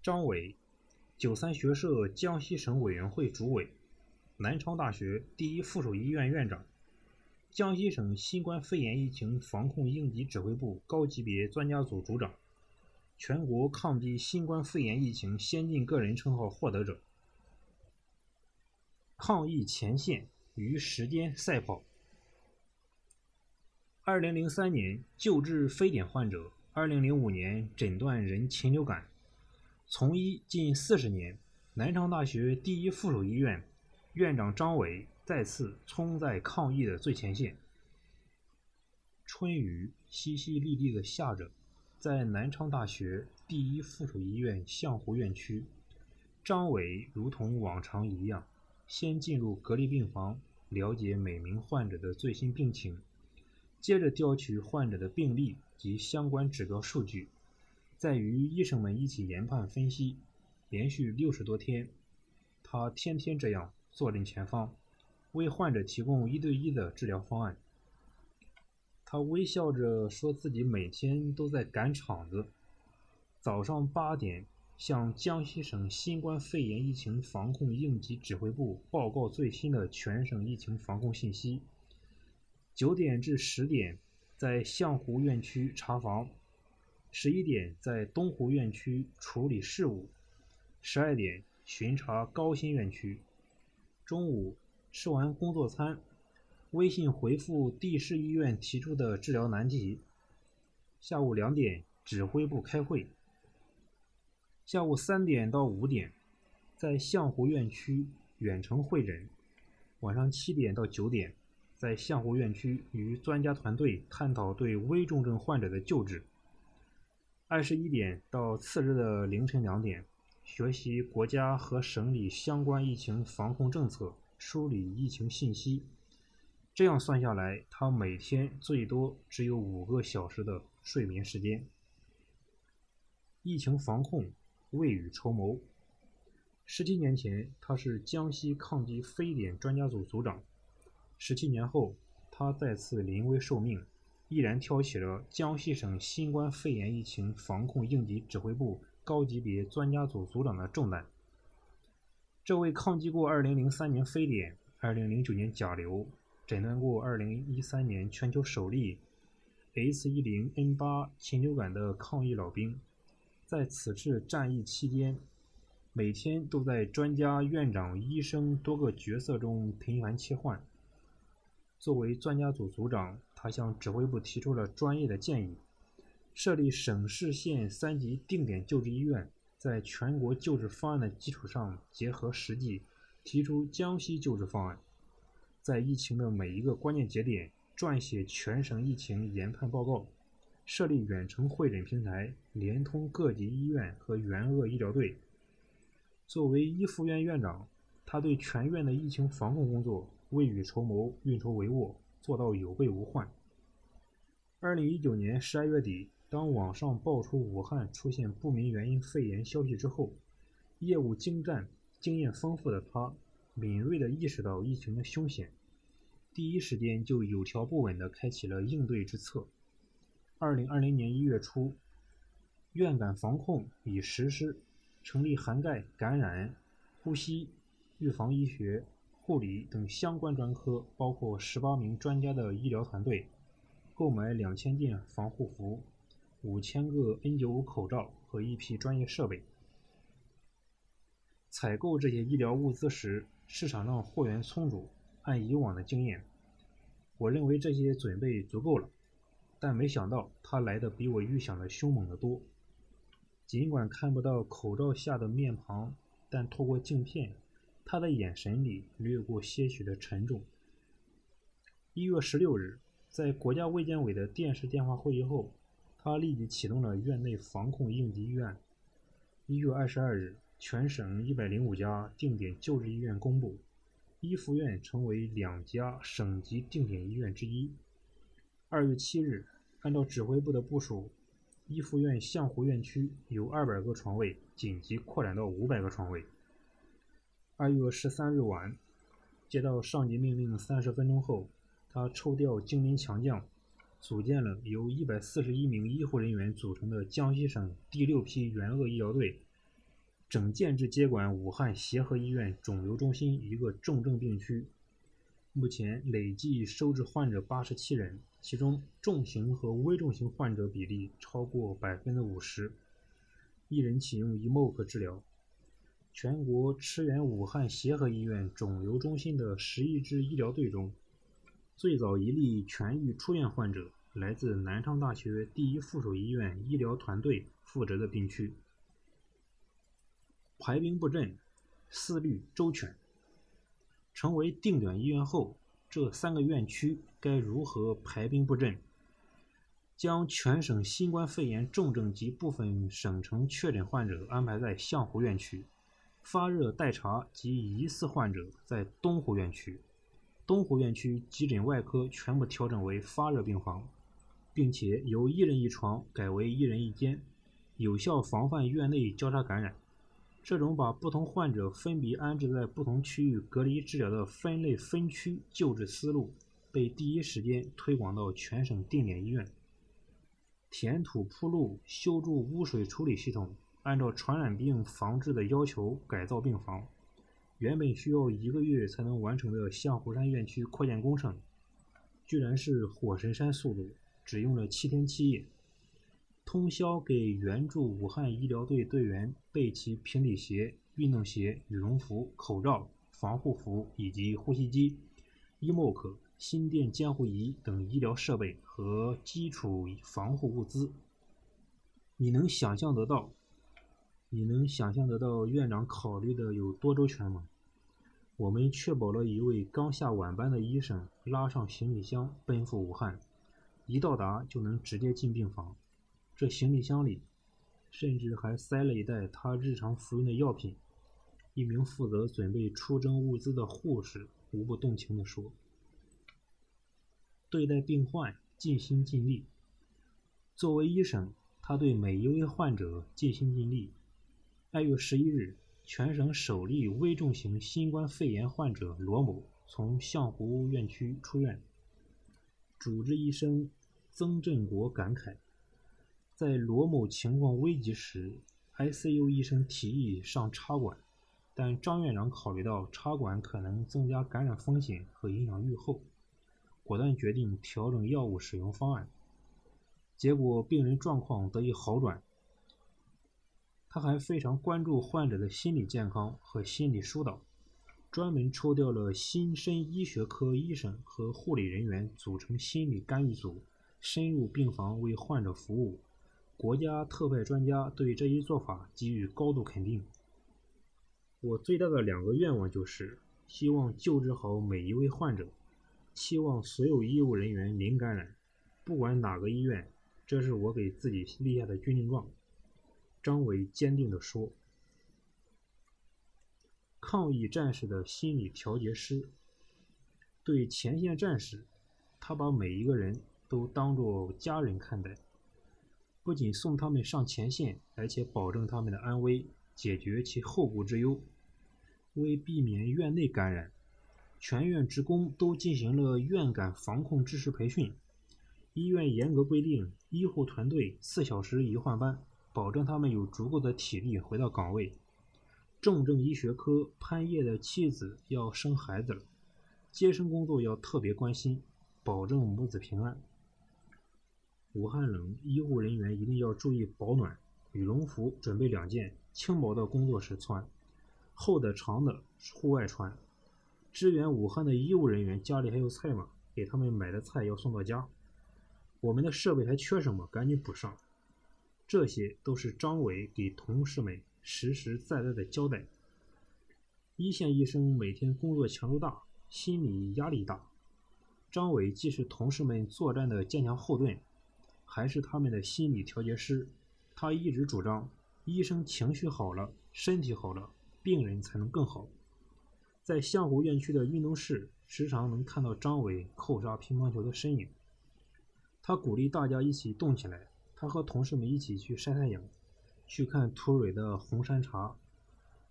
张伟，九三学社江西省委员会主委，南昌大学第一附属医院院长，江西省新冠肺炎疫情防控应急指挥部高级别专家组组长，全国抗击新冠肺炎疫情先进个人称号获得者。抗疫前线与时间赛跑。二零零三年救治非典患者，二零零五年诊断人禽流感。从医近四十年，南昌大学第一附属医院院长张伟再次冲在抗疫的最前线。春雨淅淅沥沥的下着，在南昌大学第一附属医院象湖院区，张伟如同往常一样，先进入隔离病房，了解每名患者的最新病情，接着调取患者的病历及相关指标数据。在与医生们一起研判分析，连续六十多天，他天天这样坐镇前方，为患者提供一对一的治疗方案。他微笑着说自己每天都在赶场子，早上八点向江西省新冠肺炎疫情防控应急指挥部报告最新的全省疫情防控信息，九点至十点在象湖院区查房。十一点在东湖院区处理事务，十二点巡查高新院区。中午吃完工作餐，微信回复地市医院提出的治疗难题。下午两点指挥部开会。下午三点到五点在象湖院区远程会诊。晚上七点到九点在象湖院区与专家团队探讨对危重症患者的救治。二十一点到次日的凌晨两点，学习国家和省里相关疫情防控政策，梳理疫情信息。这样算下来，他每天最多只有五个小时的睡眠时间。疫情防控未雨绸缪。十七年前，他是江西抗击非典专家组组长；十七年后，他再次临危受命。毅然挑起了江西省新冠肺炎疫情防控应急指挥部高级别专家组组长的重担。这位抗击过2003年非典、2009年甲流，诊断过2013年全球首例 H10N8 禽流感的抗疫老兵，在此次战役期间，每天都在专家、院长、医生多个角色中频繁切换。作为专家组组长。他向指挥部提出了专业的建议，设立省市县三级定点救治医院，在全国救治方案的基础上结合实际，提出江西救治方案，在疫情的每一个关键节点撰写全省疫情研判报告，设立远程会诊平台，联通各级医院和援鄂医疗队。作为一附院院长，他对全院的疫情防控工作未雨绸缪、运筹帷幄。做到有备无患。二零一九年十二月底，当网上爆出武汉出现不明原因肺炎消息之后，业务精湛、经验丰富的他，敏锐地意识到疫情的凶险，第一时间就有条不紊地开启了应对之策。二零二零年一月初，院感防控已实施，成立涵盖感染、呼吸、预防医学。护理等相关专科，包括十八名专家的医疗团队，购买两千件防护服、五千个 N95 口罩和一批专业设备。采购这些医疗物资时，市场上货源充足。按以往的经验，我认为这些准备足够了，但没想到它来的比我预想的凶猛得多。尽管看不到口罩下的面庞，但透过镜片。他的眼神里掠过些许的沉重。一月十六日，在国家卫健委的电视电话会议后，他立即启动了院内防控应急预案。一月二十二日，全省一百零五家定点救治医院公布，一附院成为两家省级定点医院之一。二月七日，按照指挥部的部署，一附院象湖院区由二百个床位紧急扩展到五百个床位。二月十三日晚，接到上级命令三十分钟后，他抽调精兵强将，组建了由一百四十一名医护人员组成的江西省第六批援鄂医疗队，整建制接管武汉协和医院肿瘤中心一个重症病区。目前累计收治患者八十七人，其中重型和危重型患者比例超过百分之五十。一人启用 EMOC 治疗。全国驰援武汉协和医院肿瘤中心的十一支医疗队中，最早一例痊愈出院患者来自南昌大学第一附属医院医疗团队负责的病区。排兵布阵，思虑周全。成为定点医院后，这三个院区该如何排兵布阵？将全省新冠肺炎重症及部分省城确诊患者安排在相湖院区。发热待查及疑似患者在东湖院区，东湖院区急诊外科全部调整为发热病房，并且由一人一床改为一人一间，有效防范院内交叉感染。这种把不同患者分别安置在不同区域隔离治疗的分类分区救治思路，被第一时间推广到全省定点医院，填土铺路，修筑污水处理系统。按照传染病防治的要求改造病房，原本需要一个月才能完成的象湖山院区扩建工程，居然是火神山速度，只用了七天七夜。通宵给援助武汉医疗队队员备齐平底鞋、运动鞋、羽绒服、口罩、防护服以及呼吸机、EMOC、心电监护仪等医疗设备和基础防护物资。你能想象得到？你能想象得到院长考虑的有多周全吗？我们确保了一位刚下晚班的医生拉上行李箱奔赴武汉，一到达就能直接进病房。这行李箱里甚至还塞了一袋他日常服用的药品。一名负责准备出征物资的护士无不动情地说：“对待病患尽心尽力。作为医生，他对每一位患者尽心尽力。”二月十一日，全省首例危重型新冠肺炎患者罗某从象湖院区出院。主治医生曾振国感慨，在罗某情况危急时，ICU 医生提议上插管，但张院长考虑到插管可能增加感染风险和影响预后，果断决定调整药物使用方案。结果，病人状况得以好转。他还非常关注患者的心理健康和心理疏导，专门抽调了新生医学科医生和护理人员组成心理干预组，深入病房为患者服务。国家特派专家对这一做法给予高度肯定。我最大的两个愿望就是，希望救治好每一位患者，期望所有医务人员零感染，不管哪个医院，这是我给自己立下的军令状。张伟坚定地说：“抗疫战士的心理调节师，对前线战士，他把每一个人都当作家人看待，不仅送他们上前线，而且保证他们的安危，解决其后顾之忧。为避免院内感染，全院职工都进行了院感防控知识培训。医院严格规定，医护团队四小时一换班。”保证他们有足够的体力回到岗位。重症医学科潘叶的妻子要生孩子了，接生工作要特别关心，保证母子平安。武汉冷，医护人员一定要注意保暖，羽绒服准备两件，轻薄的工作时穿，厚的长的户外穿。支援武汉的医务人员家里还有菜吗？给他们买的菜要送到家。我们的设备还缺什么？赶紧补上。这些都是张伟给同事们实实在在的交代。一线医生每天工作强度大，心理压力大。张伟既是同事们作战的坚强后盾，还是他们的心理调节师。他一直主张，医生情绪好了，身体好了，病人才能更好。在相湖院区的运动室，时常能看到张伟扣杀乒乓球的身影。他鼓励大家一起动起来。他和同事们一起去晒太阳，去看土蕊的红山茶。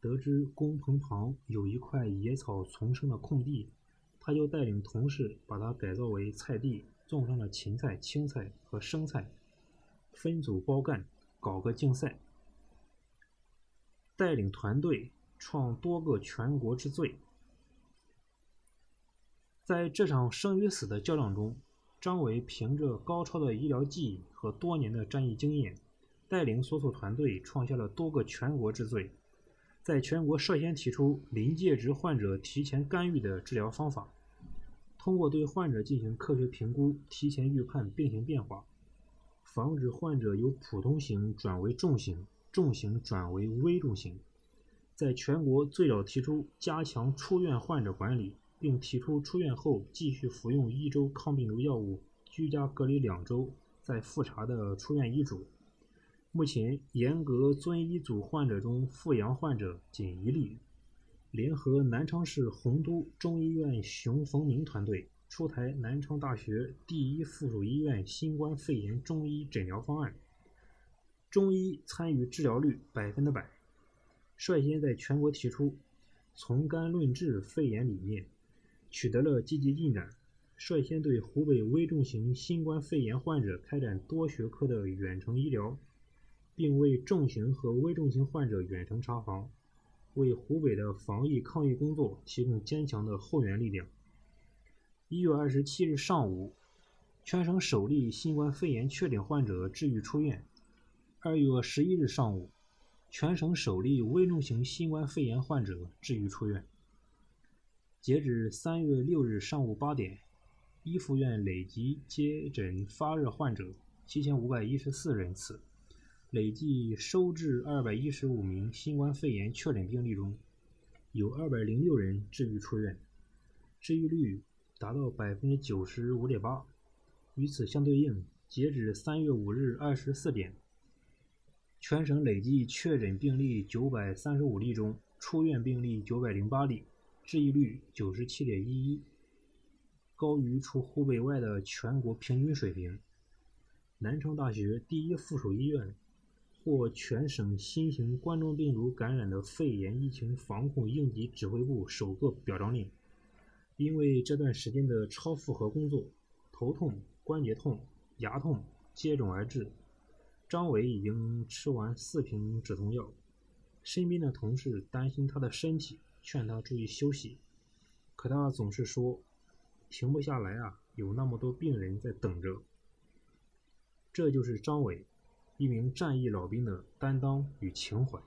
得知工棚旁有一块野草丛生的空地，他就带领同事把它改造为菜地，种上了芹菜、青菜和生菜，分组包干，搞个竞赛。带领团队创多个全国之最。在这场生与死的较量中，张伟凭着高超的医疗技艺和多年的战役经验，带领所属团队创下了多个全国之最。在全国率先提出临界值患者提前干预的治疗方法，通过对患者进行科学评估，提前预判病情变化，防止患者由普通型转为重型、重型转为危重型。在全国最早提出加强出院患者管理。并提出出院后继续服用一周抗病毒药物，居家隔离两周再复查的出院医嘱。目前严格遵医嘱患者中复阳患者仅一例。联合南昌市洪都中医院熊逢明团队出台南昌大学第一附属医院新冠肺炎中医诊疗方案，中医参与治疗率百分之百，率先在全国提出从干论治肺炎理念。取得了积极进展，率先对湖北危重型新冠肺炎患者开展多学科的远程医疗，并为重型和危重型患者远程查房，为湖北的防疫抗疫工作提供坚强的后援力量。一月二十七日上午，全省首例新冠肺炎确诊患者治愈出院。二月十一日上午，全省首例危重型新冠肺炎患者治愈出院。截至三月六日上午八点，一附院累计接诊发热患者七千五百一十四人次，累计收治二百一十五名新冠肺炎确诊病例中，有二百零六人治愈出院，治愈率达到百分之九十五点八。与此相对应，截止三月五日二十四点，全省累计确诊病例九百三十五例中，出院病例九百零八例。治愈率九十七点一一，高于除湖北外的全国平均水平。南昌大学第一附属医院获全省新型冠状病毒感染的肺炎疫情防控应急指挥部首个表彰令。因为这段时间的超负荷工作，头痛、关节痛、牙痛接踵而至，张伟已经吃完四瓶止痛药，身边的同事担心他的身体。劝他注意休息，可他总是说停不下来啊，有那么多病人在等着。这就是张伟，一名战役老兵的担当与情怀。